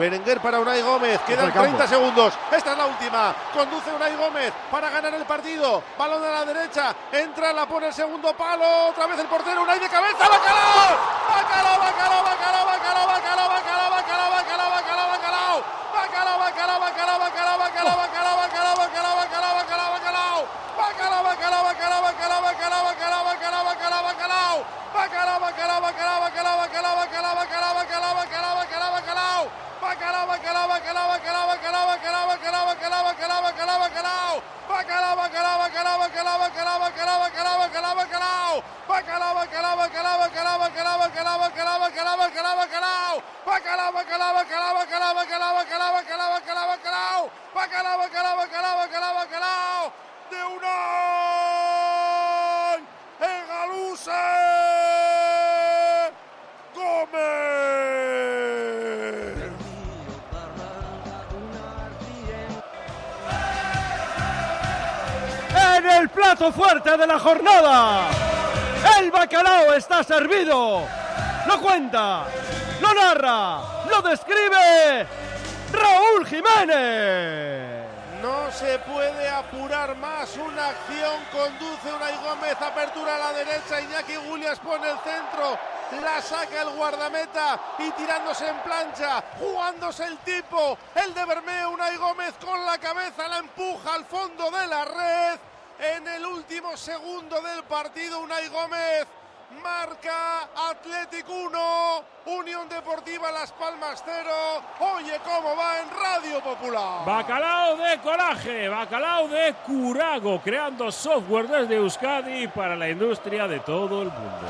Berenguer para Unai Gómez. Quedan 30 segundos. Esta es la última. Conduce Unai Gómez para ganar el partido. Balón a la derecha. Entra, la pone el segundo palo. Otra vez el portero. Unai de cabeza. ¡Bacalao! ¡Bacalao, bacalao! Bacalao, bacalao, bacalao, bacalao, bacalao, bacalao, bacalao, bacalao, bacalao, bacalao! Bacalao, bacalao, bacalao, bacalao, bacalao, bacalao, bacalao, bacalao, bacalao! Bacalao, bacalao, bacalao, bacalao, bacalao! De Unai Egaluse Gómez. En el plato fuerte de la jornada, bacalao está servido. Lo cuenta, lo narra, lo describe Raúl Jiménez. No se puede apurar más una acción. Conduce Unai Gómez, apertura a la derecha. Iñaki Williams pone el centro. La saca el guardameta y tirándose en plancha, jugándose el tipo. El de Bermeo, Unai Gómez con la cabeza, la empuja al fondo de la red. En el último segundo del partido, Unai Gómez marca Atlético 1, Unión Deportiva Las Palmas 0. Oye cómo va en Radio Popular. Bacalao de coraje, bacalao de curago, creando software desde Euskadi para la industria de todo el mundo.